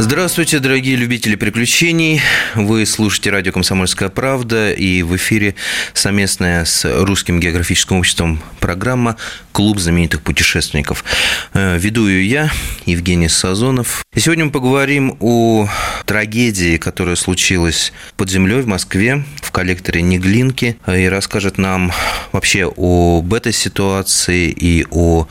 Здравствуйте, дорогие любители приключений. Вы слушаете радио «Комсомольская правда» и в эфире совместная с Русским географическим обществом программа «Клуб знаменитых путешественников». Э, веду ее я, Евгений Сазонов. И сегодня мы поговорим о трагедии, которая случилась под землей в Москве в коллекторе Неглинки и расскажет нам вообще об этой ситуации и о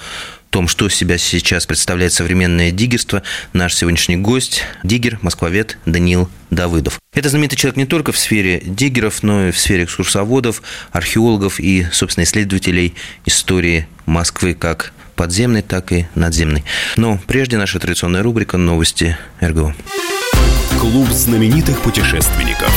том, что себя сейчас представляет современное диггерство, наш сегодняшний гость – диггер, москвовед Даниил Давыдов. Это знаменитый человек не только в сфере диггеров, но и в сфере экскурсоводов, археологов и, собственно, исследователей истории Москвы как подземной, так и надземной. Но прежде наша традиционная рубрика «Новости РГО». Клуб знаменитых путешественников –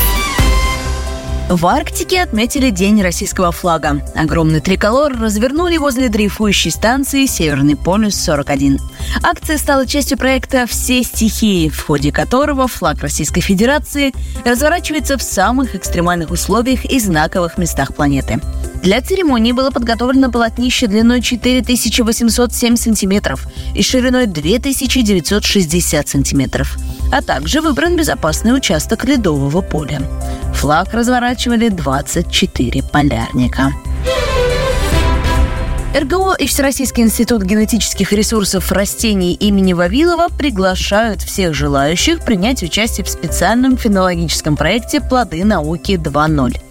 в Арктике отметили День российского флага. Огромный триколор развернули возле дрейфующей станции «Северный полюс-41». Акция стала частью проекта «Все стихии», в ходе которого флаг Российской Федерации разворачивается в самых экстремальных условиях и знаковых местах планеты. Для церемонии было подготовлено полотнище длиной 4807 сантиметров и шириной 2960 сантиметров, а также выбран безопасный участок ледового поля. Флаг разворачивали 24 полярника. РГО и Всероссийский институт генетических ресурсов растений имени Вавилова приглашают всех желающих принять участие в специальном фенологическом проекте «Плоды науки 2.0».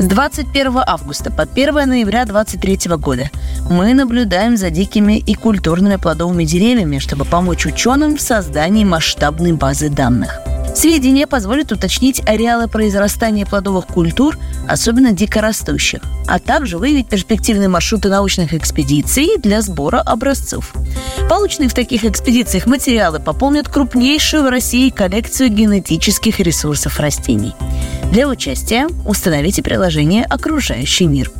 С 21 августа по 1 ноября 2023 года мы наблюдаем за дикими и культурными плодовыми деревьями, чтобы помочь ученым в создании масштабной базы данных. Сведения позволят уточнить ареалы произрастания плодовых культур, особенно дикорастущих, а также выявить перспективные маршруты научных экспедиций для сбора образцов. Полученные в таких экспедициях материалы пополнят крупнейшую в России коллекцию генетических ресурсов растений. Для участия установите приложение «Окружающий мир».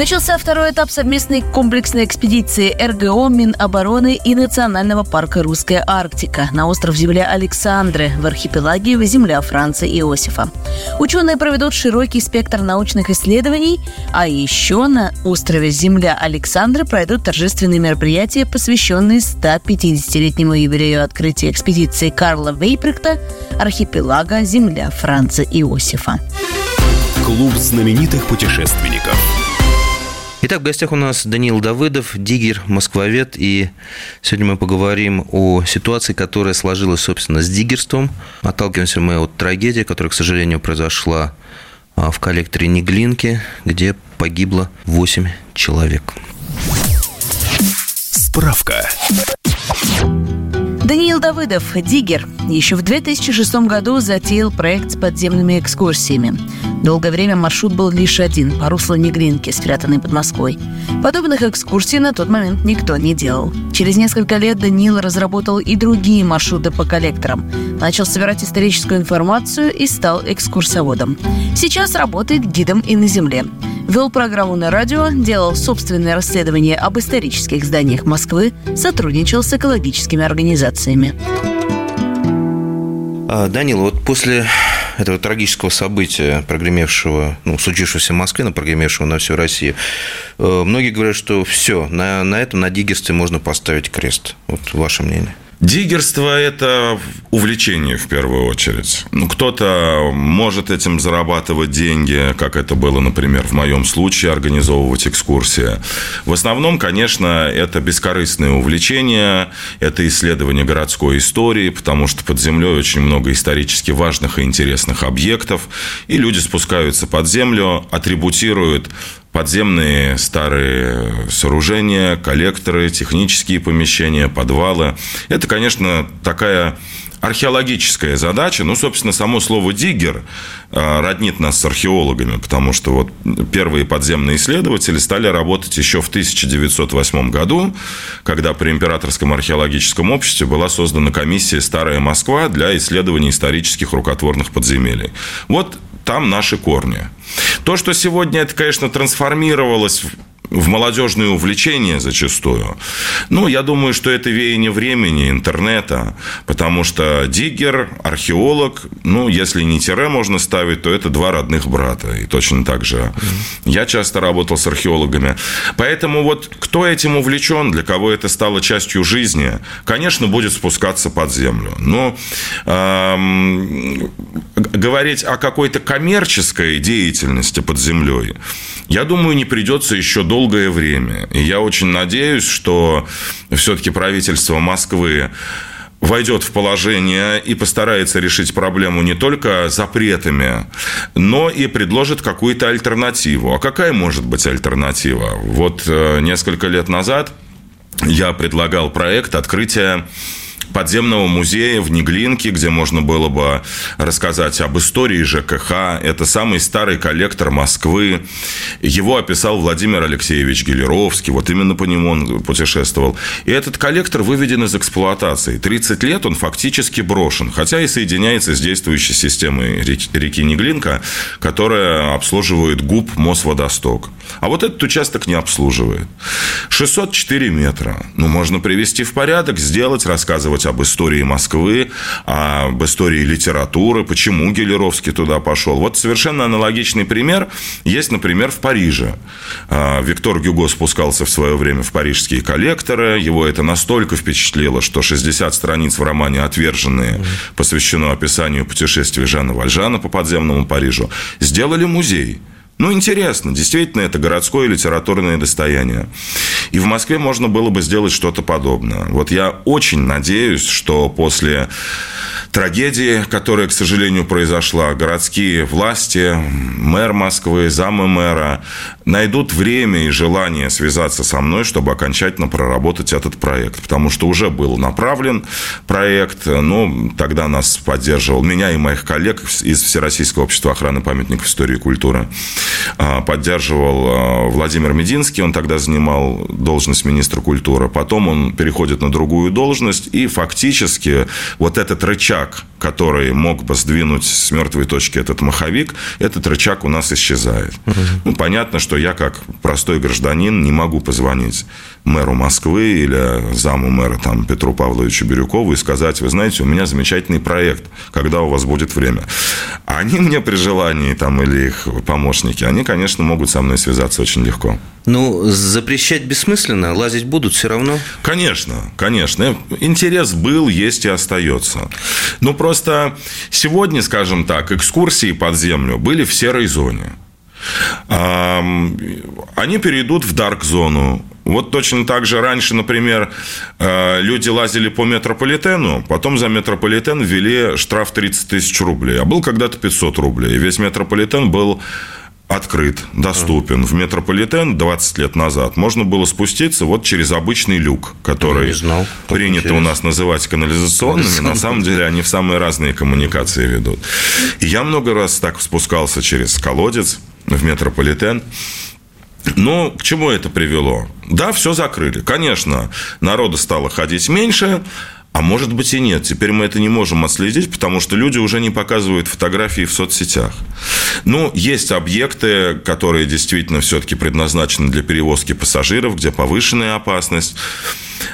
Начался второй этап совместной комплексной экспедиции РГО, Минобороны и Национального парка «Русская Арктика» на остров Земля Александры в архипелаге Земля Франца Иосифа. Ученые проведут широкий спектр научных исследований, а еще на острове Земля Александры пройдут торжественные мероприятия, посвященные 150-летнему юбилею открытия экспедиции Карла Вейприхта архипелага Земля Франца Иосифа. Клуб знаменитых путешественников – Итак, в гостях у нас Даниил Давыдов, диггер, москвовед, и сегодня мы поговорим о ситуации, которая сложилась, собственно, с диггерством. Отталкиваемся мы от трагедии, которая, к сожалению, произошла а, в коллекторе Неглинки, где погибло 8 человек. Справка. Даниил Давыдов, диггер, еще в 2006 году затеял проект с подземными экскурсиями. Долгое время маршрут был лишь один по руслу Негринки, спрятанной под Москвой. Подобных экскурсий на тот момент никто не делал. Через несколько лет Даниил разработал и другие маршруты по коллекторам. Начал собирать историческую информацию и стал экскурсоводом. Сейчас работает гидом и на земле. Вел программу на радио, делал собственное расследование об исторических зданиях Москвы, сотрудничал с экологическими организациями. А, Данил, вот после этого трагического события, прогремевшего, ну, случившегося в Москве, но прогремевшего на всю Россию, э, многие говорят, что все, на, на этом, на диггерстве можно поставить крест. Вот ваше мнение. Диггерство – это увлечение в первую очередь. Ну, кто-то может этим зарабатывать деньги, как это было, например, в моем случае, организовывать экскурсии. В основном, конечно, это бескорыстное увлечение, это исследование городской истории, потому что под землей очень много исторически важных и интересных объектов, и люди спускаются под землю, атрибутируют подземные старые сооружения, коллекторы, технические помещения, подвалы. Это, конечно, такая археологическая задача. Ну, собственно, само слово «диггер» а, роднит нас с археологами, потому что вот первые подземные исследователи стали работать еще в 1908 году, когда при Императорском археологическом обществе была создана комиссия «Старая Москва» для исследования исторических рукотворных подземелий. Вот там наши корни. То, что сегодня это, конечно, трансформировалось в молодежные увлечения зачастую. Ну, я думаю, что это веяние времени, интернета, потому что диггер, археолог, ну, если не тире можно ставить, то это два родных брата. И точно так же я часто работал с археологами. Поэтому вот кто этим увлечен, для кого это стало частью жизни, конечно, будет спускаться под землю. Но эм, говорить о какой-то коммерческой деятельности под землей, я думаю, не придется еще долгое время. И я очень надеюсь, что все-таки правительство Москвы войдет в положение и постарается решить проблему не только запретами, но и предложит какую-то альтернативу. А какая может быть альтернатива? Вот э, несколько лет назад я предлагал проект открытия подземного музея в Неглинке, где можно было бы рассказать об истории ЖКХ. Это самый старый коллектор Москвы. Его описал Владимир Алексеевич Гелеровский. Вот именно по нему он путешествовал. И этот коллектор выведен из эксплуатации. 30 лет он фактически брошен, хотя и соединяется с действующей системой реки Неглинка, которая обслуживает ГУП Мосводосток. А вот этот участок не обслуживает. 604 метра. Ну, можно привести в порядок, сделать, рассказывать рассказывать об истории Москвы, об истории литературы, почему Гелеровский туда пошел. Вот совершенно аналогичный пример есть, например, в Париже. А, Виктор Гюго спускался в свое время в парижские коллекторы. Его это настолько впечатлило, что 60 страниц в романе «Отверженные» посвящено описанию путешествий Жана Вальжана по подземному Парижу. Сделали музей. Ну, интересно, действительно, это городское литературное достояние. И в Москве можно было бы сделать что-то подобное. Вот я очень надеюсь, что после трагедии, которая, к сожалению, произошла, городские власти, мэр Москвы, замы мэра найдут время и желание связаться со мной, чтобы окончательно проработать этот проект. Потому что уже был направлен проект, но тогда нас поддерживал меня и моих коллег из Всероссийского общества охраны памятников истории и культуры. А, поддерживал а, Владимир Мединский, он тогда занимал должность министра культуры. Потом он переходит на другую должность, и фактически вот этот рычаг рычаг, который мог бы сдвинуть с мертвой точки этот маховик, этот рычаг у нас исчезает. Угу. Ну, понятно, что я, как простой гражданин, не могу позвонить мэру Москвы или заму мэра там, Петру Павловичу Бирюкову и сказать, вы знаете, у меня замечательный проект, когда у вас будет время. Они мне при желании, там, или их помощники, они, конечно, могут со мной связаться очень легко. Ну, запрещать бессмысленно, лазить будут все равно? Конечно, конечно. Интерес был, есть и остается. Но просто сегодня, скажем так, экскурсии под землю были в серой зоне. Они перейдут в дарк-зону. Вот точно так же раньше, например, э, люди лазили по метрополитену, потом за метрополитен ввели штраф 30 тысяч рублей, а был когда-то 500 рублей. Весь метрополитен был открыт, доступен. В метрополитен 20 лет назад можно было спуститься вот через обычный люк, который знал, принято интересно. у нас называть канализационными. На самом деле они в самые разные коммуникации ведут. И я много раз так спускался через колодец в метрополитен. Но к чему это привело? Да, все закрыли. Конечно, народа стало ходить меньше, а может быть и нет. Теперь мы это не можем отследить, потому что люди уже не показывают фотографии в соцсетях. Ну, есть объекты, которые действительно все-таки предназначены для перевозки пассажиров, где повышенная опасность.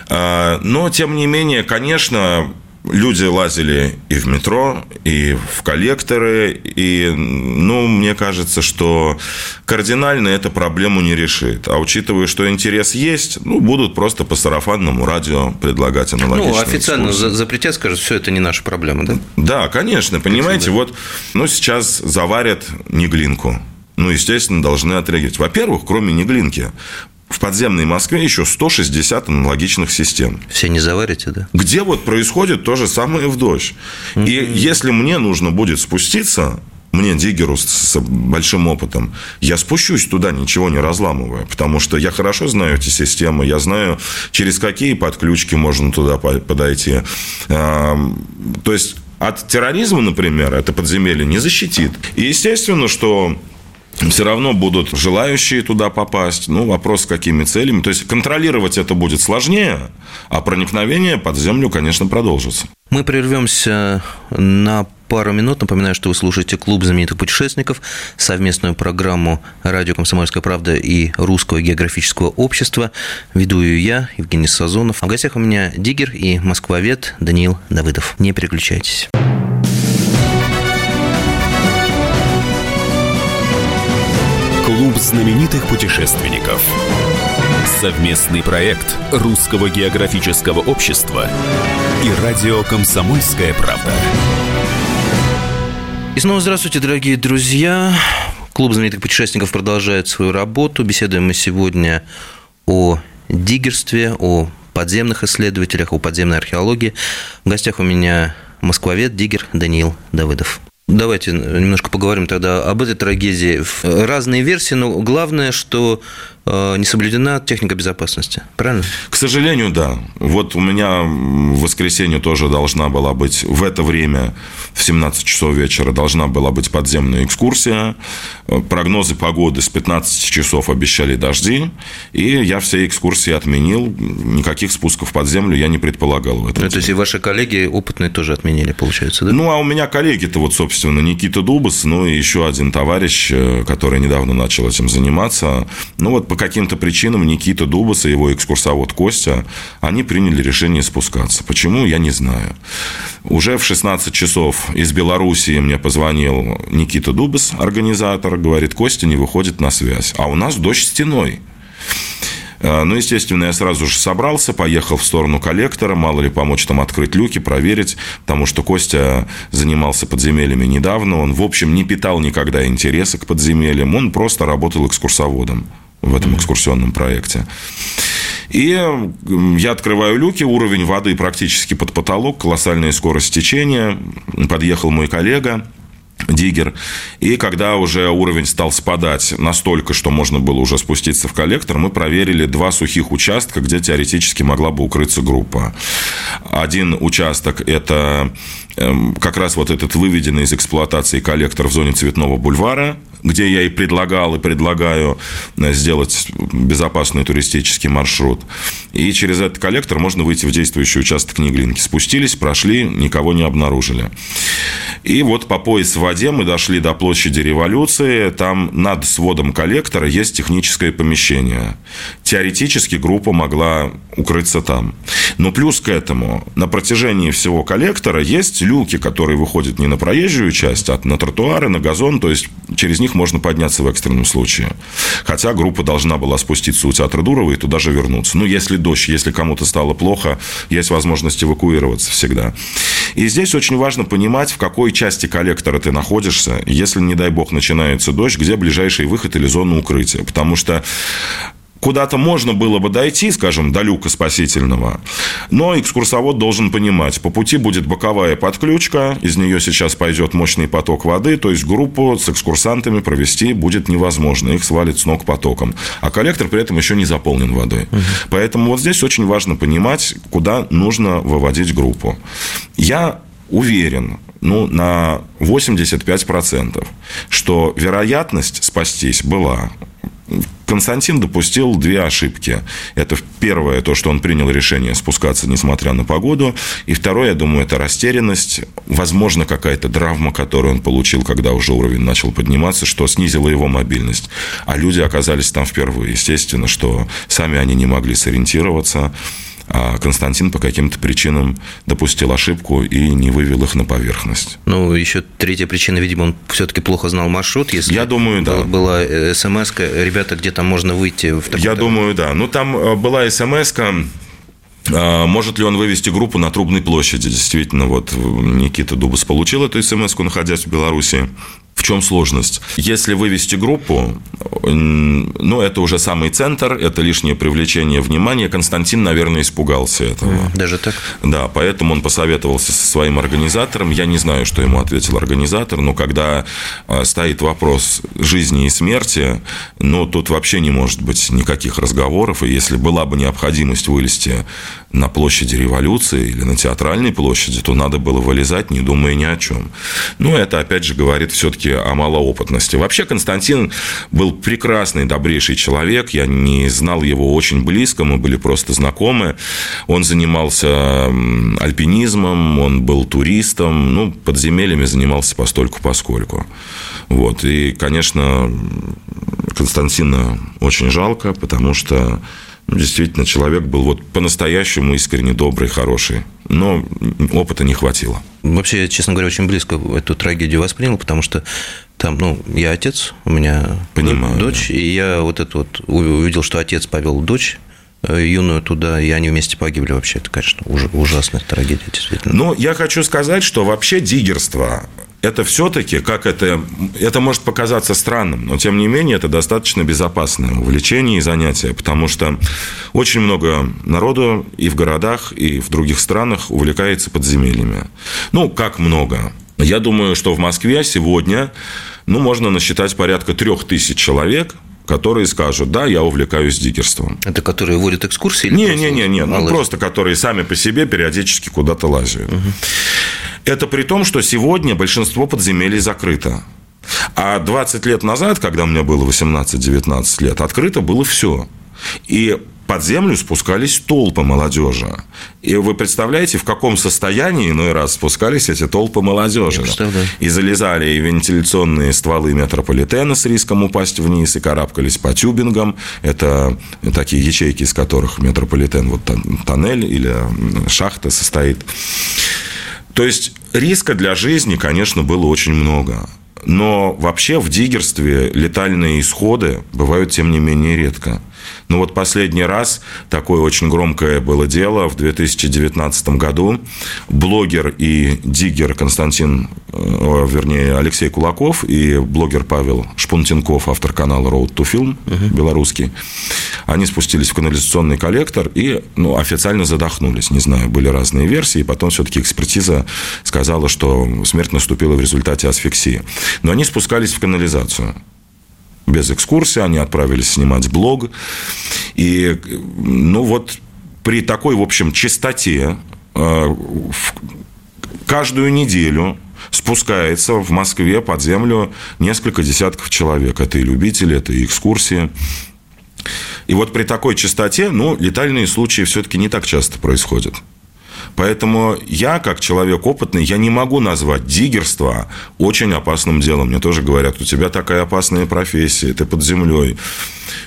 А, но, тем не менее, конечно, люди лазили и в метро, и в коллекторы, и, ну, мне кажется, что кардинально эта проблему не решит. А учитывая, что интерес есть, ну, будут просто по сарафанному радио предлагать аналогичные Ну, официально экскурсии. запретят, скажут, все это не наша проблема, да? Да, конечно, понимаете, вот, ну, сейчас заварят неглинку ну, естественно, должны отреагировать. Во-первых, кроме Неглинки, в подземной Москве еще 160 аналогичных систем. Все не заварите, да? Где вот происходит то же самое в дождь. Mm-hmm. И если мне нужно будет спуститься, мне, диггеру с большим опытом, я спущусь туда, ничего не разламывая, потому что я хорошо знаю эти системы, я знаю, через какие подключки можно туда подойти. То есть, от терроризма, например, это подземелье не защитит. И естественно, что все равно будут желающие туда попасть. Ну, вопрос, с какими целями. То есть, контролировать это будет сложнее, а проникновение под землю, конечно, продолжится. Мы прервемся на пару минут. Напоминаю, что вы слушаете «Клуб знаменитых путешественников», совместную программу «Радио Комсомольская правда» и Русского географического общества. Веду ее я, Евгений Сазонов. А в гостях у меня Диггер и москвовед Даниил Давыдов. Не переключайтесь. Клуб знаменитых путешественников. Совместный проект Русского географического общества и радио «Комсомольская правда». И снова здравствуйте, дорогие друзья. Клуб знаменитых путешественников продолжает свою работу. Беседуем мы сегодня о диггерстве, о подземных исследователях, о подземной археологии. В гостях у меня москвовед, диггер Даниил Давыдов. Давайте немножко поговорим тогда об этой трагедии. Разные версии, но главное, что не соблюдена техника безопасности, правильно? К сожалению, да. Вот у меня в воскресенье тоже должна была быть в это время, в 17 часов вечера, должна была быть подземная экскурсия. Э, прогнозы погоды с 15 часов обещали дожди, и я все экскурсии отменил. Никаких спусков под землю я не предполагал в этом. Ну, то есть и ваши коллеги опытные тоже отменили, получается, да? Ну, а у меня коллеги-то вот, собственно, Никита Дубас, ну и еще один товарищ, э, который недавно начал этим заниматься. Ну, вот по каким-то причинам Никита Дубас и его экскурсовод Костя, они приняли решение спускаться. Почему, я не знаю. Уже в 16 часов из Белоруссии мне позвонил Никита Дубас, организатор, говорит, Костя не выходит на связь. А у нас дождь стеной. Э, ну, естественно, я сразу же собрался, поехал в сторону коллектора, мало ли помочь там открыть люки, проверить, потому что Костя занимался подземельями недавно, он, в общем, не питал никогда интереса к подземельям, он просто работал экскурсоводом в этом экскурсионном проекте. И я открываю люки, уровень воды практически под потолок, колоссальная скорость течения. Подъехал мой коллега, Диггер. И когда уже уровень стал спадать настолько, что можно было уже спуститься в коллектор, мы проверили два сухих участка, где теоретически могла бы укрыться группа. Один участок – это эм, как раз вот этот выведенный из эксплуатации коллектор в зоне Цветного бульвара, где я и предлагал, и предлагаю э, сделать безопасный туристический маршрут. И через этот коллектор можно выйти в действующий участок Неглинки. Спустились, прошли, никого не обнаружили. И вот по пояс в воде мы дошли до площади Революции. Там над сводом коллектора есть техническое помещение. Теоретически группа могла укрыться там. Но плюс к этому, на протяжении всего коллектора есть люки, которые выходят не на проезжую часть, а на тротуары, на газон. То есть через них можно подняться в экстренном случае. Хотя группа должна была спуститься у театра Дурова и туда же вернуться. Ну, если дождь, если кому-то стало плохо, есть возможность эвакуироваться всегда. И здесь очень важно понимать, в какой части коллектора ты находишься, если, не дай бог, начинается дождь, где ближайший выход или зона укрытия. Потому что куда-то можно было бы дойти, скажем, до люка спасительного, но экскурсовод должен понимать, по пути будет боковая подключка, из нее сейчас пойдет мощный поток воды, то есть группу с экскурсантами провести будет невозможно, их свалит с ног потоком. А коллектор при этом еще не заполнен водой. Угу. Поэтому вот здесь очень важно понимать, куда нужно выводить группу. Я уверен, ну, на 85%, что вероятность спастись была. Константин допустил две ошибки. Это первое, то, что он принял решение спускаться, несмотря на погоду. И второе, я думаю, это растерянность. Возможно, какая-то травма, которую он получил, когда уже уровень начал подниматься, что снизило его мобильность. А люди оказались там впервые. Естественно, что сами они не могли сориентироваться а Константин по каким-то причинам допустил ошибку и не вывел их на поверхность. Ну, еще третья причина, видимо, он все-таки плохо знал маршрут. Если Я думаю, да. Была смс ребята, где там можно выйти в Я думаю, да. Ну, там э, была смс а, может ли он вывести группу на Трубной площади? Действительно, вот Никита Дубас получил эту смс находясь в Беларуси чем сложность? Если вывести группу, ну, это уже самый центр, это лишнее привлечение внимания. Константин, наверное, испугался этого. Даже так? Да, поэтому он посоветовался со своим организатором. Я не знаю, что ему ответил организатор, но когда а, стоит вопрос жизни и смерти, ну, тут вообще не может быть никаких разговоров. И если была бы необходимость вылезти на площади революции или на театральной площади, то надо было вылезать, не думая ни о чем. Но ну, это, опять же, говорит все-таки о малоопытности. Вообще, Константин был прекрасный, добрейший человек. Я не знал его очень близко, мы были просто знакомы. Он занимался альпинизмом, он был туристом, ну, подземельями занимался постольку поскольку. Вот. И, конечно, Константина очень жалко, потому что действительно, человек был вот по-настоящему искренне добрый, хороший. Но опыта не хватило. Вообще, я, честно говоря, очень близко эту трагедию воспринял, потому что там, ну, я отец, у меня Понимаю, дочь, да. и я вот это вот увидел, что отец повел дочь э, юную туда, и они вместе погибли вообще. Это, конечно, ужасная трагедия, действительно. Но я хочу сказать, что вообще диггерство это все-таки, как это, это может показаться странным, но тем не менее это достаточно безопасное увлечение и занятие, потому что очень много народу и в городах, и в других странах увлекается подземельями. Ну, как много? Я думаю, что в Москве сегодня ну, можно насчитать порядка трех тысяч человек, которые скажут, да, я увлекаюсь дикерством. Это которые водят экскурсии? Не, не, не, не, ну просто которые сами по себе периодически куда-то лазят. Угу. Это при том, что сегодня большинство подземелий закрыто. А 20 лет назад, когда мне было 18-19 лет, открыто было все. И под землю спускались толпы молодежи. И вы представляете, в каком состоянии иной раз спускались эти толпы молодежи. И залезали и вентиляционные стволы метрополитена с риском упасть вниз, и карабкались по тюбингам. Это такие ячейки, из которых метрополитен, вот тоннель или шахта состоит. То есть риска для жизни, конечно, было очень много. Но вообще в диггерстве летальные исходы бывают, тем не менее, редко. Но вот последний раз такое очень громкое было дело в 2019 году. Блогер и диггер Константин, э, вернее, Алексей Кулаков и блогер Павел Шпунтенков, автор канала Road to Film, uh-huh. белорусский, они спустились в канализационный коллектор и ну, официально задохнулись. Не знаю, были разные версии. Потом все-таки экспертиза сказала, что смерть наступила в результате асфиксии. Но они спускались в канализацию без экскурсии, они отправились снимать блог. И, ну, вот при такой, в общем, чистоте э, каждую неделю спускается в Москве под землю несколько десятков человек. Это и любители, это и экскурсии. И вот при такой частоте, ну, летальные случаи все-таки не так часто происходят. Поэтому я, как человек опытный, я не могу назвать диггерство очень опасным делом. Мне тоже говорят, у тебя такая опасная профессия, ты под землей.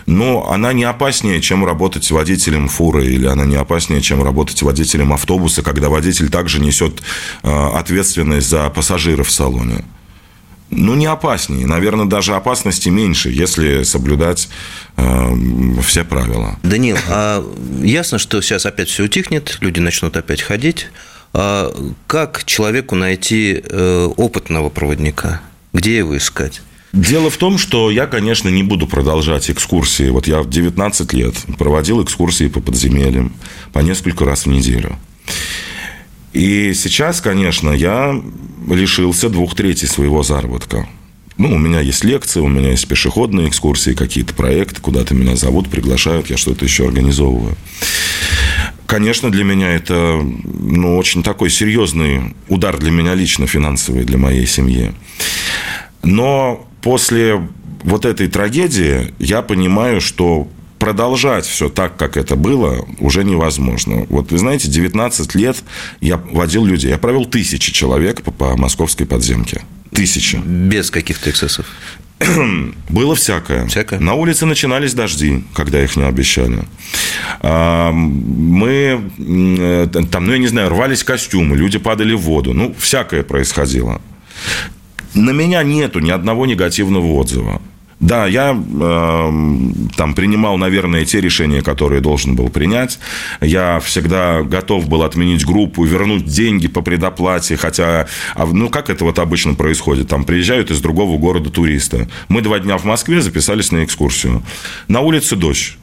Но она не опаснее, чем работать водителем фуры, или она не опаснее, чем работать водителем автобуса, когда водитель также несет э, ответственность за пассажиров в салоне ну, не опаснее. Наверное, даже опасности меньше, если соблюдать э, все правила. Данил, а ясно, что сейчас опять все утихнет, люди начнут опять ходить. А как человеку найти э, опытного проводника? Где его искать? Дело в том, что я, конечно, не буду продолжать экскурсии. Вот я в 19 лет проводил экскурсии по подземельям по несколько раз в неделю. И сейчас, конечно, я лишился двух третей своего заработка. Ну, у меня есть лекции, у меня есть пешеходные экскурсии, какие-то проекты, куда-то меня зовут, приглашают, я что-то еще организовываю. Конечно, для меня это ну, очень такой серьезный удар для меня лично финансовый, для моей семьи. Но после вот этой трагедии я понимаю, что продолжать все так, как это было, уже невозможно. Вот вы знаете, 19 лет я водил людей. Я провел тысячи человек по, по московской подземке. Тысячи. Без каких-то эксцессов? Было всякое. Всякое? На улице начинались дожди, когда их не обещали. А, мы там, ну, я не знаю, рвались костюмы, люди падали в воду. Ну, всякое происходило. На меня нету ни одного негативного отзыва. Да, я э, там принимал, наверное, те решения, которые должен был принять. Я всегда готов был отменить группу, вернуть деньги по предоплате, хотя, а, ну, как это вот обычно происходит? Там приезжают из другого города туристы. Мы два дня в Москве записались на экскурсию. На улице дождь.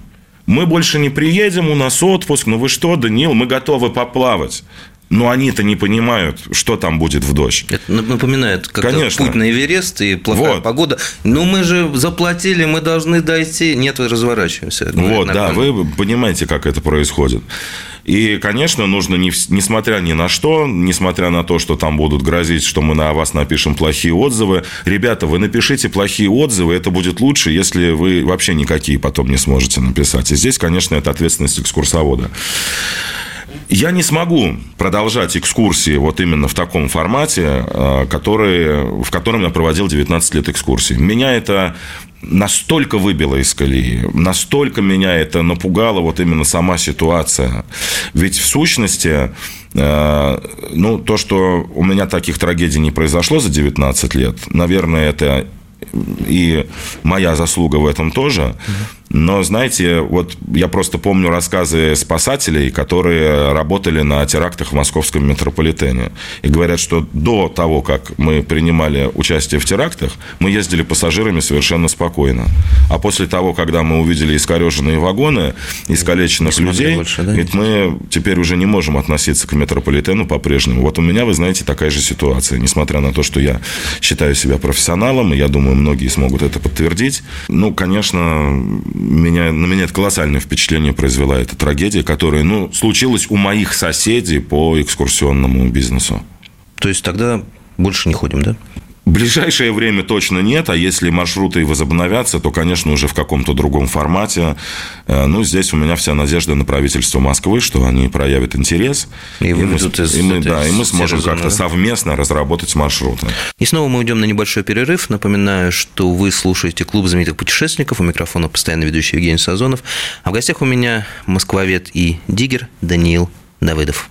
Мы больше не приедем, у нас отпуск. Ну вы что, Данил, мы готовы поплавать. Но они-то не понимают, что там будет в дождь. Это напоминает как путь на Эверест и плохая вот. погода. Ну, мы же заплатили, мы должны дойти. Нет, разворачиваемся. Вот, да, вы понимаете, как это происходит. И, конечно, нужно, не, несмотря ни на что, несмотря на то, что там будут грозить, что мы на вас напишем плохие отзывы, ребята, вы напишите плохие отзывы, это будет лучше, если вы вообще никакие потом не сможете написать. И здесь, конечно, это ответственность экскурсовода. Я не смогу продолжать экскурсии вот именно в таком формате, э, который, в котором я проводил 19 лет экскурсий. Меня это настолько выбило из колеи, настолько меня это напугало вот именно сама ситуация. Ведь в сущности, э, ну, то, что у меня таких трагедий не произошло за 19 лет, наверное, это и моя заслуга в этом тоже. Но, знаете, вот я просто помню рассказы спасателей, которые работали на терактах в московском метрополитене. И говорят, что до того, как мы принимали участие в терактах, мы ездили пассажирами совершенно спокойно. А после того, когда мы увидели искореженные вагоны, искалеченных людей, больше, да? ведь мы теперь уже не можем относиться к метрополитену по-прежнему. Вот у меня, вы знаете, такая же ситуация. Несмотря на то, что я считаю себя профессионалом, и я думаю, многие смогут это подтвердить. Ну, конечно, меня, на меня это колоссальное впечатление произвела эта трагедия, которая ну, случилась у моих соседей по экскурсионному бизнесу. То есть тогда больше не ходим, да? В ближайшее время точно нет, а если маршруты возобновятся, то, конечно, уже в каком-то другом формате. Э, ну, здесь у меня вся надежда на правительство Москвы, что они проявят интерес. И, и мы, из, и мы, да, и мы сможем как-то да? совместно разработать маршруты. И снова мы уйдем на небольшой перерыв. Напоминаю, что вы слушаете «Клуб знаменитых путешественников». У микрофона постоянно ведущий Евгений Сазонов. А в гостях у меня москвовед и диггер Даниил Давыдов.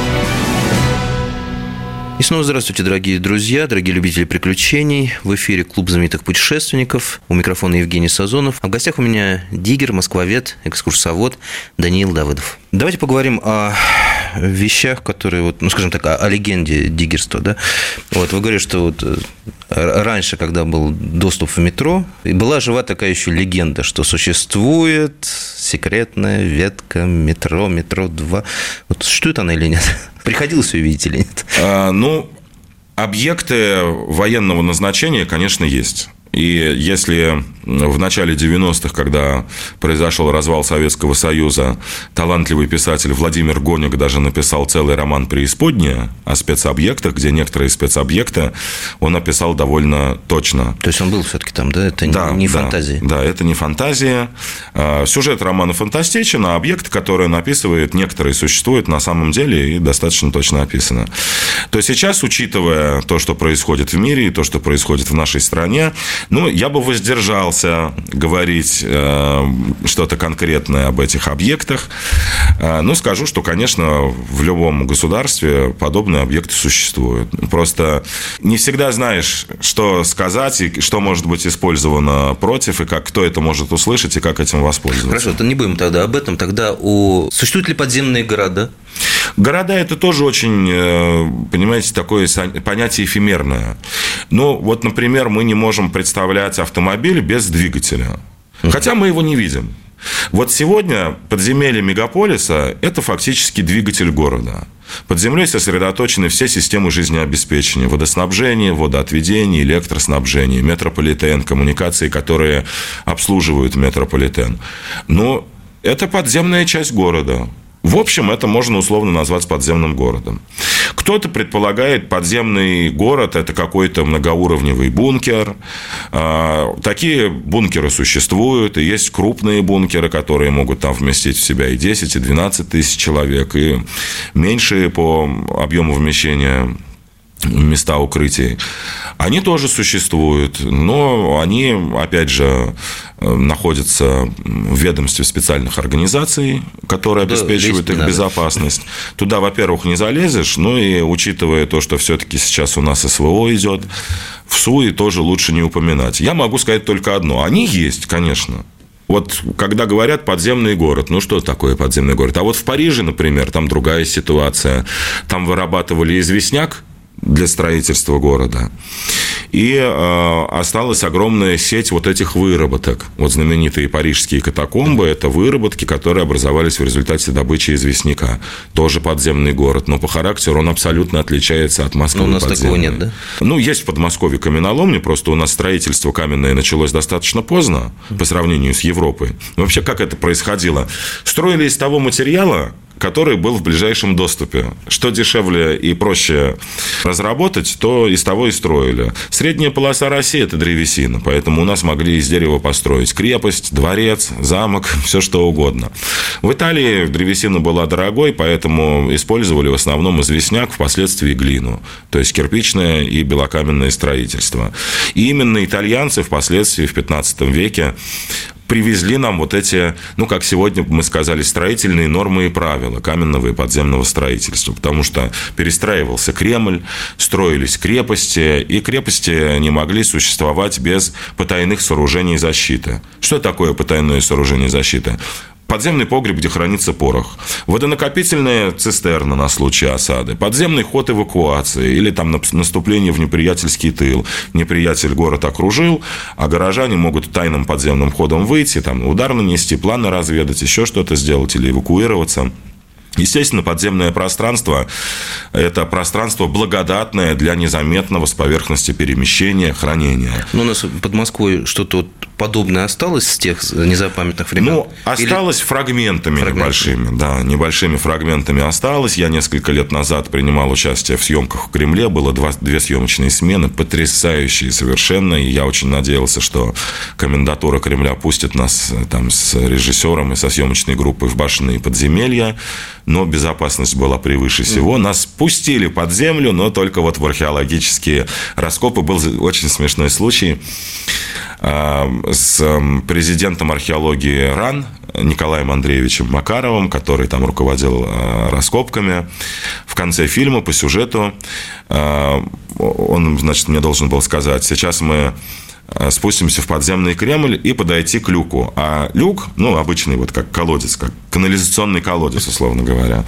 И снова здравствуйте, дорогие друзья, дорогие любители приключений. В эфире Клуб знаменитых путешественников. У микрофона Евгений Сазонов. А в гостях у меня диггер, москвовед, экскурсовод Даниил Давыдов. Давайте поговорим о вещах, которые, вот, ну, скажем так, о, о легенде диггерства, да. Вот, вы говорите, что вот э, раньше, когда был доступ в метро, была жива такая еще легенда, что существует секретная ветка метро, метро 2. Вот что это она или нет? Приходилось ее видеть или нет? А, ну, объекты военного назначения, конечно, есть. И если в начале 90-х, когда произошел развал Советского Союза, талантливый писатель Владимир Гоник даже написал целый роман «Преисподняя» о спецобъектах, где некоторые спецобъекты он описал довольно точно. То есть он был все-таки там, да? Это да, не да, фантазия? Да, это не фантазия. А, сюжет романа фантастичен, а объекты, которые он описывает, некоторые существуют на самом деле и достаточно точно описаны. То сейчас, учитывая то, что происходит в мире и то, что происходит в нашей стране, ну, я бы воздержался говорить э, что-то конкретное об этих объектах. Э, ну, скажу, что, конечно, в любом государстве подобные объекты существуют. Просто не всегда знаешь, что сказать и что может быть использовано против, и как кто это может услышать, и как этим воспользоваться. Хорошо, то не будем тогда об этом. Тогда у... существуют ли подземные города? Города – это тоже очень, э, понимаете, такое понятие эфемерное. Ну, вот, например, мы не можем представлять автомобиль без двигателя. Хотя мы его не видим. Вот сегодня подземелье мегаполиса – это фактически двигатель города. Под землей сосредоточены все системы жизнеобеспечения. Водоснабжение, водоотведение, электроснабжение, метрополитен, коммуникации, которые обслуживают метрополитен. Но это подземная часть города. В общем, это можно условно назвать подземным городом. Кто-то предполагает, подземный город – это какой-то многоуровневый бункер. А, такие бункеры существуют, и есть крупные бункеры, которые могут там вместить в себя и 10, и 12 тысяч человек, и меньшие по объему вмещения места укрытий, они тоже существуют, но они, опять же, находятся в ведомстве специальных организаций, которые Туда обеспечивают их безопасность. Туда, во-первых, не залезешь, ну и учитывая то, что все-таки сейчас у нас СВО идет, в СУИ тоже лучше не упоминать. Я могу сказать только одно. Они есть, конечно. Вот когда говорят подземный город, ну что такое подземный город? А вот в Париже, например, там другая ситуация. Там вырабатывали известняк, для строительства города. И э, осталась огромная сеть вот этих выработок. Вот знаменитые парижские катакомбы – это выработки, которые образовались в результате добычи известняка. Тоже подземный город, но по характеру он абсолютно отличается от Москвы. Но ну, у нас подземной. такого нет, да? Ну, есть в Подмосковье каменоломни, просто у нас строительство каменное началось достаточно поздно по сравнению с Европой. Вообще, как это происходило? Строили из того материала, который был в ближайшем доступе. Что дешевле и проще разработать, то из того и строили. Средняя полоса России – это древесина, поэтому у нас могли из дерева построить крепость, дворец, замок, все что угодно. В Италии древесина была дорогой, поэтому использовали в основном известняк, впоследствии глину, то есть кирпичное и белокаменное строительство. И именно итальянцы впоследствии в 15 веке привезли нам вот эти, ну, как сегодня мы сказали, строительные нормы и правила каменного и подземного строительства. Потому что перестраивался Кремль, строились крепости, и крепости не могли существовать без потайных сооружений защиты. Что такое потайное сооружение защиты? Подземный погреб, где хранится порох, водонакопительная цистерна на случай осады, подземный ход эвакуации или там наступление в неприятельский тыл. Неприятель город окружил, а горожане могут тайным подземным ходом выйти, там удар нанести, планы разведать, еще что-то сделать или эвакуироваться. Естественно, подземное пространство – это пространство благодатное для незаметного с поверхности перемещения, хранения. Но ну, у нас под Москвой что-то вот подобное осталось с тех незапамятных времен? Ну, осталось Или... фрагментами, фрагментами небольшими, да, небольшими фрагментами осталось. Я несколько лет назад принимал участие в съемках в Кремле, было два, две съемочные смены, потрясающие совершенно, и я очень надеялся, что комендатура Кремля пустит нас э, там с режиссером и со съемочной группой в башенные подземелья, но безопасность была превыше всего. Нас пустили под землю, но только вот в археологические раскопы. Был очень смешной случай а, с президентом археологии РАН Николаем Андреевичем Макаровым, который там руководил а, раскопками. В конце фильма по сюжету а, он, значит, мне должен был сказать, сейчас мы спустимся в подземный Кремль и подойти к люку. А люк, ну, обычный вот как колодец, как канализационный колодец, условно говоря,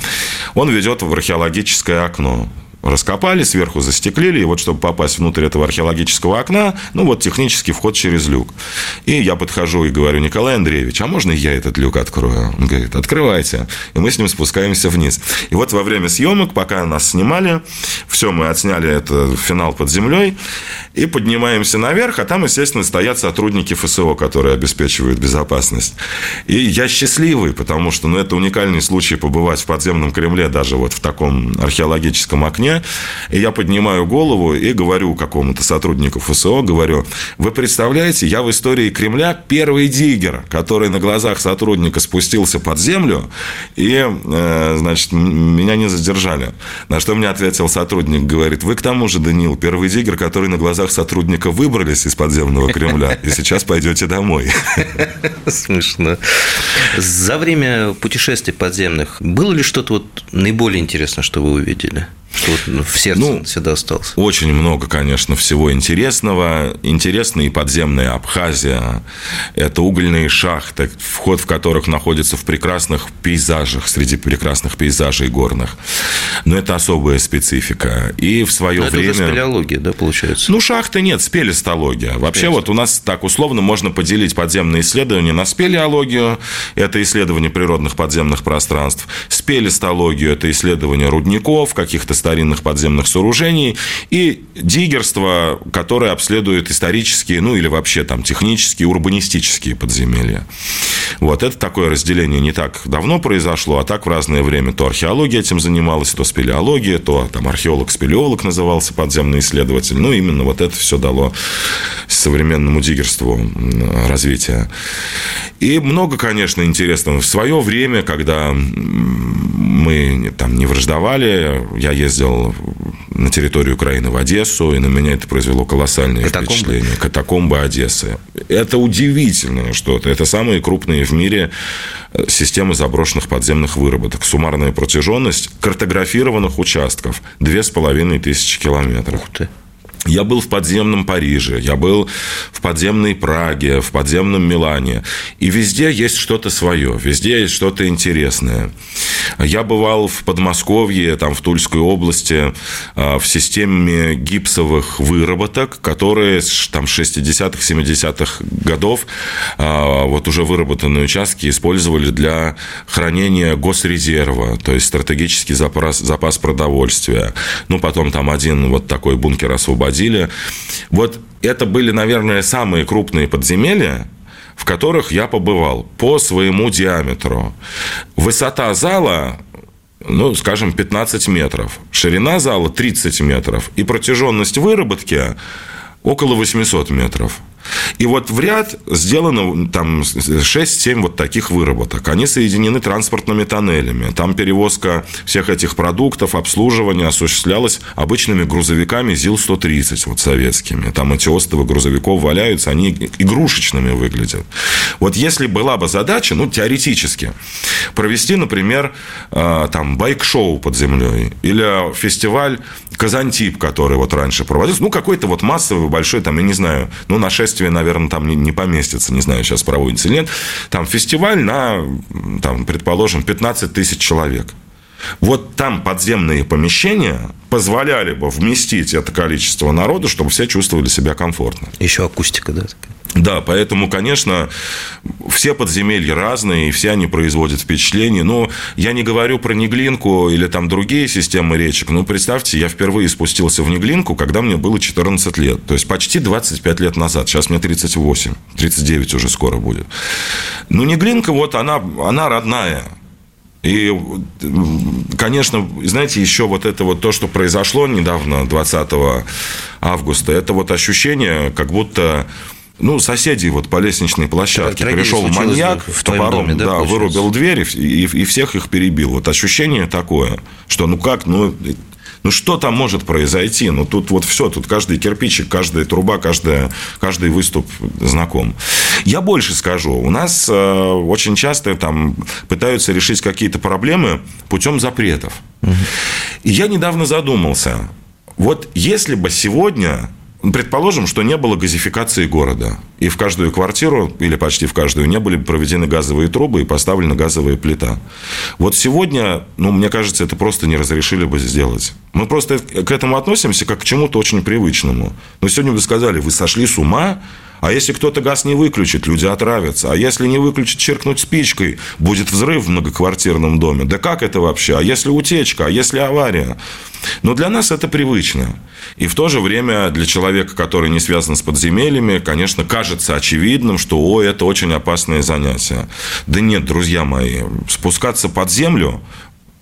он ведет в археологическое окно раскопали, сверху застеклили, и вот чтобы попасть внутрь этого археологического окна, ну вот технический вход через люк. И я подхожу и говорю, Николай Андреевич, а можно я этот люк открою? Он говорит, открывайте. И мы с ним спускаемся вниз. И вот во время съемок, пока нас снимали, все, мы отсняли это финал под землей, и поднимаемся наверх, а там, естественно, стоят сотрудники ФСО, которые обеспечивают безопасность. И я счастливый, потому что, ну, это уникальный случай побывать в подземном Кремле, даже вот в таком археологическом окне, и я поднимаю голову и говорю какому-то сотруднику ФСО, говорю, вы представляете, я в истории Кремля первый диггер, который на глазах сотрудника спустился под землю, и, э, значит, меня не задержали. На что мне ответил сотрудник, говорит, вы к тому же, Даниил, первый диггер, который на глазах сотрудника выбрались из подземного Кремля, и сейчас пойдете домой. Смешно. За время путешествий подземных было ли что-то вот наиболее интересное, что вы увидели? Что вот в сердце ну, всегда осталось? Очень много, конечно, всего интересного. Интересная и подземная Абхазия. Это угольные шахты, вход в которых находится в прекрасных пейзажах, среди прекрасных пейзажей горных. Но это особая специфика. И в свое Но время... Это спелеология, да, получается? Ну, шахты нет, спелестология. Вообще вот у нас так условно можно поделить подземные исследования на спелеологию. Это исследование природных подземных пространств. Спелестологию – это исследование рудников, каких-то старинных подземных сооружений, и диггерство, которое обследует исторические, ну или вообще там технические, урбанистические подземелья. Вот это такое разделение не так давно произошло, а так в разное время то археология этим занималась, то спелеология, то там археолог-спелеолог назывался подземный исследователь. Ну, именно вот это все дало современному диггерству развитие. И много, конечно, интересного. В свое время, когда мы там не враждовали, я ездил ездил на территорию Украины в Одессу, и на меня это произвело колоссальное Катакомбы. впечатление. Катакомбы Одессы. Это удивительное что-то. Это самые крупные в мире э, системы заброшенных подземных выработок. Суммарная протяженность картографированных участков – две с половиной тысячи километров. Ух ты. Я был в подземном Париже, я был в подземной Праге, в подземном Милане. И везде есть что-то свое, везде есть что-то интересное. Я бывал в Подмосковье, там в Тульской области, в системе гипсовых выработок, которые там 60-х, 70-х годов вот уже выработанные участки использовали для хранения госрезерва, то есть стратегический запас, запас продовольствия. Ну, потом там один вот такой бункер освободили. Вот это были, наверное, самые крупные подземелья, в которых я побывал по своему диаметру. Высота зала ну, скажем, 15 метров. Ширина зала 30 метров. И протяженность выработки около 800 метров. И вот в ряд сделано там 6-7 вот таких выработок. Они соединены транспортными тоннелями. Там перевозка всех этих продуктов, обслуживание осуществлялось обычными грузовиками ЗИЛ-130, вот советскими. Там эти остовы грузовиков валяются, они игрушечными выглядят. Вот если была бы задача, ну, теоретически, провести, например, э, там, байк-шоу под землей или фестиваль Казантип, который вот раньше проводился, ну, какой-то вот массовый, большой, там, я не знаю, ну, на 6 шествие, наверное, там не, поместится, не знаю, сейчас проводится или нет. Там фестиваль на, там, предположим, 15 тысяч человек. Вот там подземные помещения позволяли бы вместить это количество народа, чтобы все чувствовали себя комфортно. Еще акустика, да? Да, поэтому, конечно, все подземелья разные, и все они производят впечатление. Но я не говорю про Неглинку или там другие системы речек. Ну, представьте, я впервые спустился в Неглинку, когда мне было 14 лет. То есть, почти 25 лет назад. Сейчас мне 38. 39 уже скоро будет. Ну, Неглинка, вот она, она родная. И, конечно, знаете, еще вот это вот то, что произошло недавно, 20 августа, это вот ощущение, как будто ну, соседей вот по лестничной площадке пришел маньяк в топором, доме, да, да вырубил дверь и, и всех их перебил. Вот ощущение такое, что ну как, ну ну, что там может произойти? Ну, тут вот все, тут каждый кирпичик, каждая труба, каждая, каждый выступ знаком. Я больше скажу. У нас э, очень часто там пытаются решить какие-то проблемы путем запретов. И я недавно задумался. Вот если бы сегодня Предположим, что не было газификации города, и в каждую квартиру, или почти в каждую, не были проведены газовые трубы и поставлена газовая плита. Вот сегодня, ну, мне кажется, это просто не разрешили бы сделать. Мы просто к этому относимся как к чему-то очень привычному. Но сегодня вы сказали, вы сошли с ума, а если кто-то газ не выключит, люди отравятся. А если не выключить, черкнуть спичкой, будет взрыв в многоквартирном доме. Да как это вообще? А если утечка? А если авария? Но для нас это привычно. И в то же время для человека, который не связан с подземельями, конечно, кажется очевидным, что о, это очень опасное занятие. Да нет, друзья мои, спускаться под землю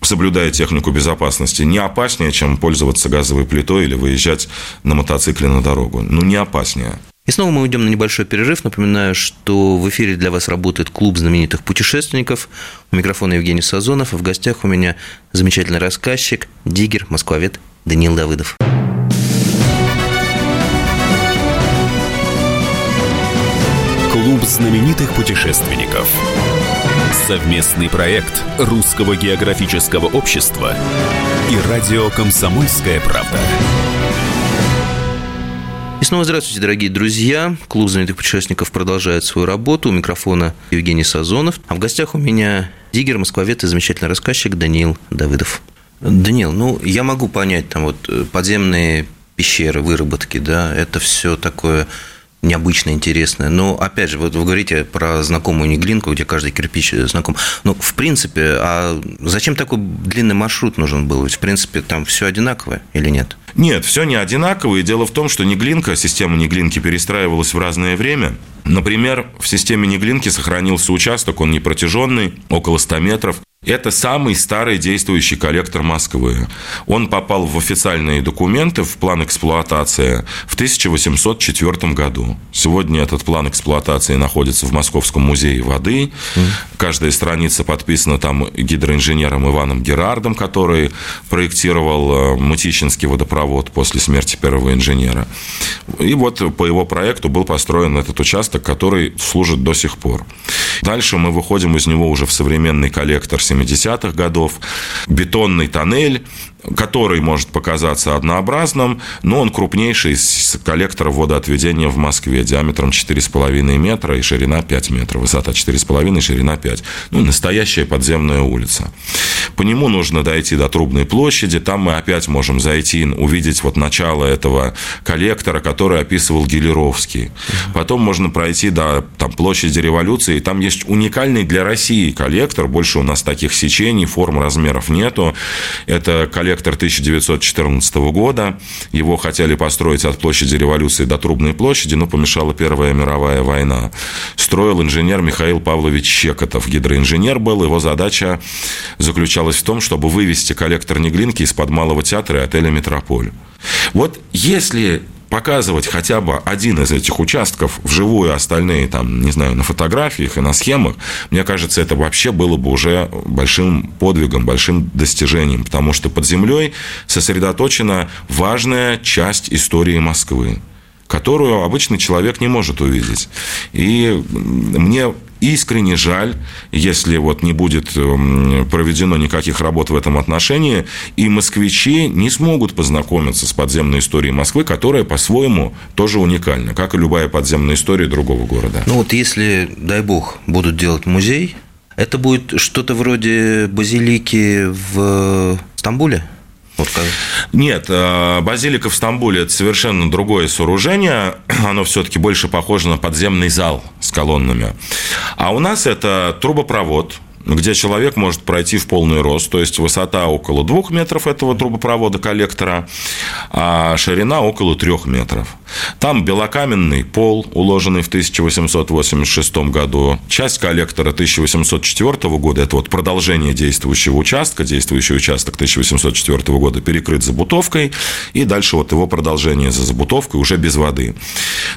соблюдая технику безопасности, не опаснее, чем пользоваться газовой плитой или выезжать на мотоцикле на дорогу. Ну, не опаснее. И снова мы уйдем на небольшой перерыв. Напоминаю, что в эфире для вас работает клуб знаменитых путешественников. У микрофона Евгений Сазонов, а в гостях у меня замечательный рассказчик, диггер, москвовед Даниил Давыдов. Клуб знаменитых путешественников. Совместный проект Русского географического общества и радио «Комсомольская правда». И снова здравствуйте, дорогие друзья. Клуб знаменитых путешественников продолжает свою работу. У микрофона Евгений Сазонов. А в гостях у меня диггер, москвовед и замечательный рассказчик Даниил Давыдов. Даниил, ну, я могу понять, там вот э, подземные пещеры, выработки, да, это все такое необычно интересное. Но, опять же, вот вы говорите про знакомую Неглинку, где каждый кирпич знаком. Ну, в принципе, а зачем такой длинный маршрут нужен был? Ведь, в принципе, там все одинаковое или нет? Нет, все не одинаково. И дело в том, что Неглинка, система Неглинки перестраивалась в разное время. Например, в системе Неглинки сохранился участок, он непротяженный, около 100 метров. Это самый старый действующий коллектор Москвы. Он попал в официальные документы, в план эксплуатации в 1804 году. Сегодня этот план эксплуатации находится в Московском музее воды. Каждая страница подписана там гидроинженером Иваном Герардом, который проектировал э, Мытищинский водопровод после смерти первого инженера. И вот по его проекту был построен этот участок, который служит до сих пор. Дальше мы выходим из него уже в современный коллектор 70-х годов, бетонный тоннель, который может показаться однообразным, но он крупнейший из коллекторов водоотведения в Москве диаметром 4,5 метра и ширина 5 метров, высота 4,5, ширина 5. Ну, настоящая подземная улица. По нему нужно дойти до Трубной площади, там мы опять можем зайти, увидеть вот начало этого коллектора, который описывал Гелеровский. Потом можно пройти до там, площади революции, и там есть уникальный для России коллектор, больше у нас таких сечений, форм, размеров нету. Это коллектор 1914 года, его хотели построить от площади революции до Трубной площади, но помешала Первая мировая война. Строил инженер Михаил Павлович Щекотов, гидроинженер был, его задача заключалась в том, чтобы вывести коллектор Неглинки из-под Малого театра и отеля «Метрополь». Вот если показывать хотя бы один из этих участков вживую, остальные там, не знаю, на фотографиях и на схемах, мне кажется, это вообще было бы уже большим подвигом, большим достижением, потому что под землей сосредоточена важная часть истории Москвы которую обычный человек не может увидеть. И мне искренне жаль, если вот не будет эм, проведено никаких работ в этом отношении, и москвичи не смогут познакомиться с подземной историей Москвы, которая по-своему тоже уникальна, как и любая подземная история другого города. Ну вот если, дай бог, будут делать музей, это будет что-то вроде базилики в Стамбуле? Как... Нет, э, базилика в Стамбуле – это совершенно другое сооружение. Оно все-таки больше похоже на подземный зал с колоннами. А у нас это трубопровод, где человек может пройти в полный рост, то есть высота около двух метров этого трубопровода коллектора, а ширина около трех метров. Там белокаменный пол, уложенный в 1886 году. Часть коллектора 1804 года, это вот продолжение действующего участка, действующий участок 1804 года перекрыт забутовкой, и дальше вот его продолжение за забутовкой уже без воды.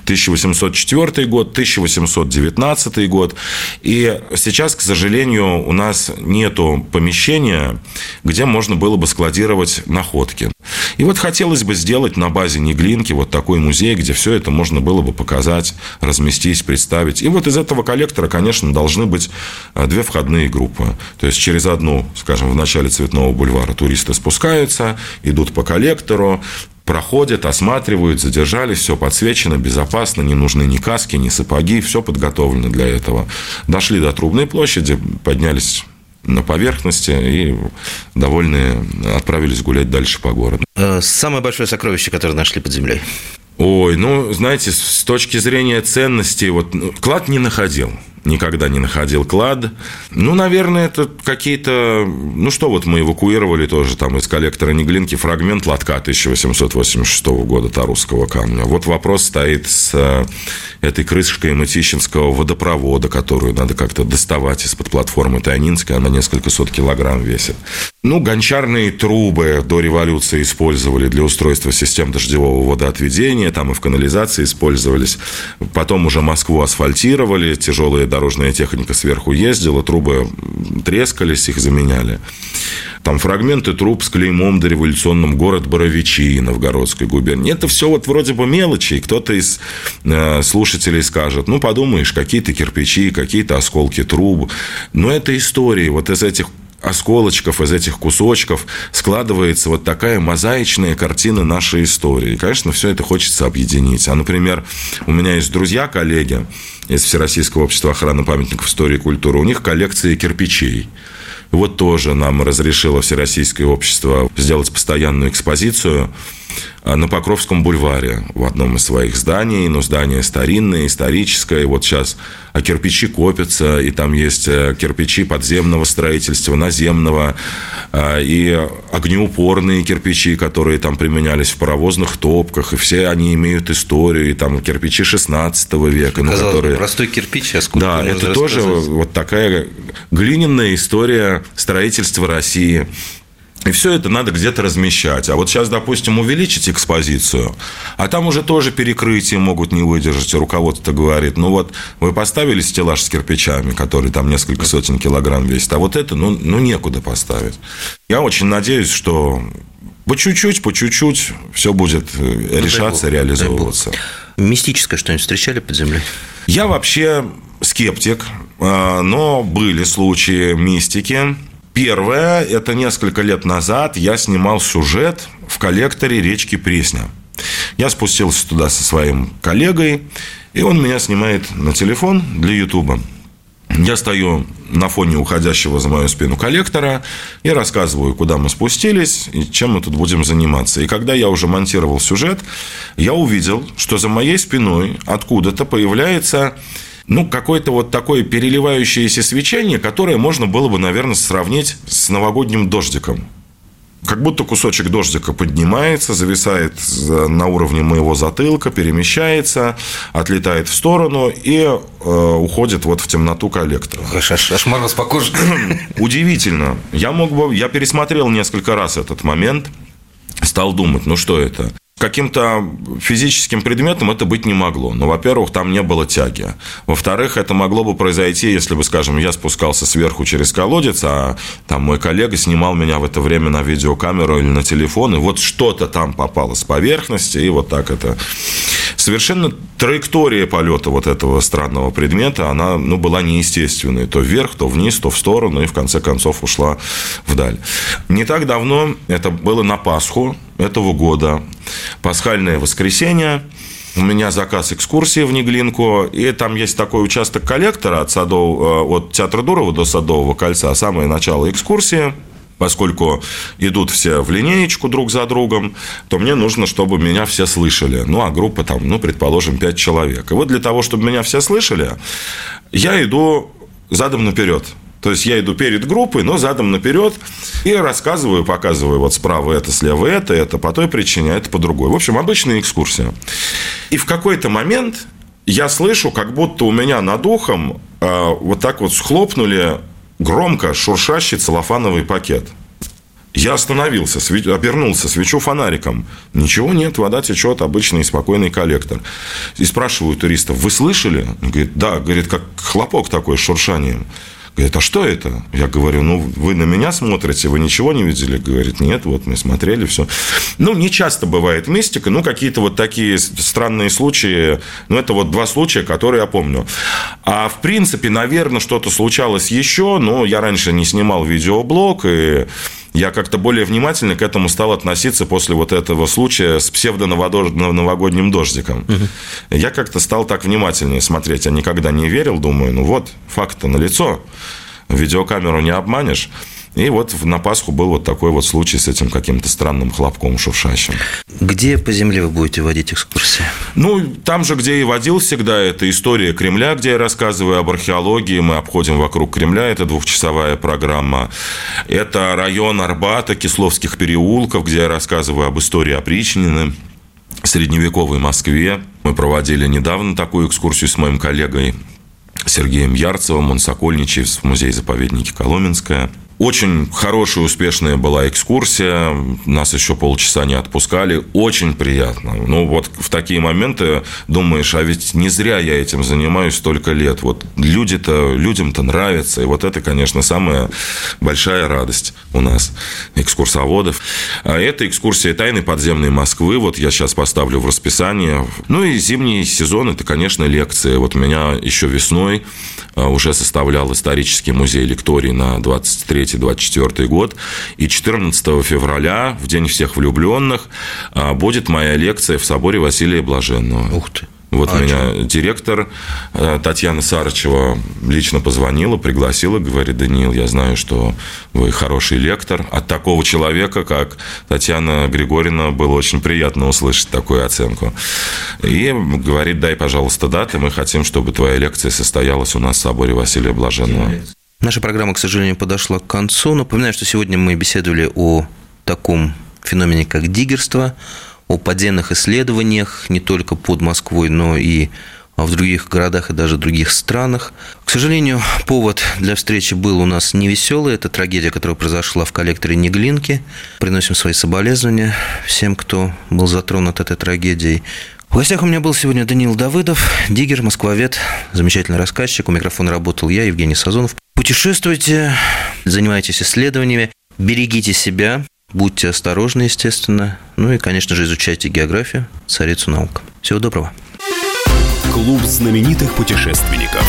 1804 год, 1819 год. И сейчас, к сожалению, у нас нету помещения, где можно было бы складировать находки. И вот хотелось бы сделать на базе Неглинки вот такой музей, где все это можно было бы показать, разместить, представить. И вот из этого коллектора, конечно, должны быть э, две входные группы. То есть через одну, скажем, в начале Цветного бульвара туристы спускаются, идут по коллектору, проходят, осматривают, задержались, все подсвечено, безопасно, не нужны ни каски, ни сапоги, все подготовлено для этого. Дошли до Трубной площади, поднялись на поверхности и довольные отправились гулять дальше по городу. Э, самое большое сокровище, которое нашли под землей? Ой, ну, знаете, с точки зрения ценностей, вот ну, клад не находил никогда не находил клад. Ну, наверное, это какие-то... Ну, что вот мы эвакуировали тоже там из коллектора Неглинки фрагмент лотка 1886 года Тарусского камня. Вот вопрос стоит с э, этой крышкой Мытищинского водопровода, которую надо как-то доставать из-под платформы Тайнинской. Она несколько сот килограмм весит. Ну, гончарные трубы до революции использовали для устройства систем дождевого водоотведения. Там и в канализации использовались. Потом уже Москву асфальтировали, тяжелые дорожная техника сверху ездила, трубы трескались, их заменяли. Там фрагменты труб с клеймом дореволюционным город Боровичи Новгородской губернии. Это все вот вроде бы мелочи. Кто-то из э, слушателей скажет, ну, подумаешь, какие-то кирпичи, какие-то осколки труб. Но это истории. Вот из этих осколочков, из этих кусочков складывается вот такая мозаичная картина нашей истории. Конечно, все это хочется объединить. А, например, у меня есть друзья, коллеги из Всероссийского общества охраны памятников истории и культуры. У них коллекции кирпичей. Вот тоже нам разрешило Всероссийское общество сделать постоянную экспозицию на Покровском бульваре в одном из своих зданий. Но здание старинное, историческое. И вот сейчас а кирпичи копятся, и там есть э, кирпичи подземного строительства, наземного, а, и огнеупорные кирпичи, которые там применялись в паровозных топках, и все они имеют историю, и там кирпичи 16 века. Казалось, которые... простой кирпич, а сколько Да, это тоже вот такая глиняная история строительства России. И все это надо где-то размещать. А вот сейчас, допустим, увеличить экспозицию, а там уже тоже перекрытие могут не выдержать. Руководство говорит, ну вот вы поставили стеллаж с кирпичами, который там несколько сотен килограмм весит, а вот это, ну, ну некуда поставить. Я очень надеюсь, что по чуть-чуть, по чуть-чуть все будет э, ну, решаться, реализовываться. Мистическое что-нибудь встречали под землей? Я вообще скептик, а, но были случаи мистики. Первое, это несколько лет назад я снимал сюжет в коллекторе речки Пресня. Я спустился туда со своим коллегой, и он меня снимает на телефон для Ютуба. Я стою на фоне уходящего за мою спину коллектора и рассказываю, куда мы спустились и чем мы тут будем заниматься. И когда я уже монтировал сюжет, я увидел, что за моей спиной откуда-то появляется ну, какое-то вот такое переливающееся свечение, которое можно было бы, наверное, сравнить с новогодним дождиком. Как будто кусочек дождика поднимается, зависает на уровне моего затылка, перемещается, отлетает в сторону и э, уходит вот в темноту коллектора. Аж, мороз по коже. Удивительно. Я мог бы, я пересмотрел несколько раз этот момент, стал думать, ну что это? Каким-то физическим предметом это быть не могло. Ну, во-первых, там не было тяги. Во-вторых, это могло бы произойти, если бы, скажем, я спускался сверху через колодец, а там мой коллега снимал меня в это время на видеокамеру или на телефон, и вот что-то там попало с поверхности, и вот так это... Совершенно траектория полета вот этого странного предмета, она ну, была неестественной. То вверх, то вниз, то в сторону, и в конце концов ушла вдаль. Не так давно, это было на Пасху этого года, пасхальное воскресенье, у меня заказ экскурсии в Неглинку, и там есть такой участок коллектора от, Садов, э, от Театра Дурова до Садового кольца, самое начало экскурсии, поскольку идут все в линеечку друг за другом, то мне нужно, чтобы меня все слышали. Ну, а группа там, ну, предположим, 5 человек. И вот для того, чтобы меня все слышали, я иду задом наперед. То есть я иду перед группой, но задом наперед и рассказываю, показываю вот справа это, слева это, это по той причине, а это по другой. В общем, обычная экскурсия. И в какой-то момент я слышу, как будто у меня над ухом э, вот так вот схлопнули громко шуршащий целлофановый пакет. Я остановился, сви... обернулся, свечу фонариком. Ничего нет, вода течет, обычный спокойный коллектор. И спрашиваю туристов, вы слышали? Он говорит, да, говорит, как хлопок такой с шуршанием. Говорит, а что это? Я говорю, ну, вы на меня смотрите, вы ничего не видели? Говорит, нет, вот мы смотрели, все. Ну, не часто бывает мистика, ну, какие-то вот такие странные случаи, ну, это вот два случая, которые я помню. А, в принципе, наверное, что-то случалось еще, но я раньше не снимал видеоблог, и я как-то более внимательно к этому стал относиться после вот этого случая с псевдо-новогодним дождиком. Угу. Я как-то стал так внимательнее смотреть. Я никогда не верил, думаю, ну вот, факт-то налицо. Видеокамеру не обманешь. И вот на Пасху был вот такой вот случай с этим каким-то странным хлопком шуршащим. Где по земле вы будете водить экскурсии? Ну, там же, где и водил всегда, это история Кремля, где я рассказываю об археологии, мы обходим вокруг Кремля, это двухчасовая программа. Это район Арбата, Кисловских переулков, где я рассказываю об истории опричнины средневековой Москве. Мы проводили недавно такую экскурсию с моим коллегой Сергеем Ярцевым, он сокольничий в музее-заповеднике Коломенское – очень хорошая, успешная была экскурсия. Нас еще полчаса не отпускали. Очень приятно. Ну, вот в такие моменты думаешь, а ведь не зря я этим занимаюсь столько лет. Вот люди-то, людям-то нравится. И вот это, конечно, самая большая радость у нас, экскурсоводов. А это экскурсия «Тайны подземной Москвы». Вот я сейчас поставлю в расписание. Ну, и зимний сезон – это, конечно, лекции. Вот меня еще весной а, уже составлял исторический музей лекторий на 23 23-24 год. И 14 февраля, в День всех влюбленных, а, будет моя лекция в соборе Василия Блаженного. Ух ты. Вот а меня что? директор э, Татьяна Сарычева лично позвонила, пригласила, говорит, Даниил, я знаю, что вы хороший лектор. От такого человека, как Татьяна Григорьевна, было очень приятно услышать такую оценку. И говорит, дай, пожалуйста, даты, мы хотим, чтобы твоя лекция состоялась у нас в соборе Василия Блаженного. Наша программа, к сожалению, подошла к концу. Напоминаю, что сегодня мы беседовали о таком феномене, как диггерство, о подземных исследованиях не только под Москвой, но и в других городах и даже других странах. К сожалению, повод для встречи был у нас невеселый. Это трагедия, которая произошла в коллекторе Неглинки. Приносим свои соболезнования всем, кто был затронут этой трагедией. В гостях у меня был сегодня Даниил Давыдов, диггер, москвовед, замечательный рассказчик. У микрофона работал я, Евгений Сазонов. Путешествуйте, занимайтесь исследованиями, берегите себя, будьте осторожны, естественно. Ну и, конечно же, изучайте географию, царицу наук. Всего доброго. Клуб знаменитых путешественников.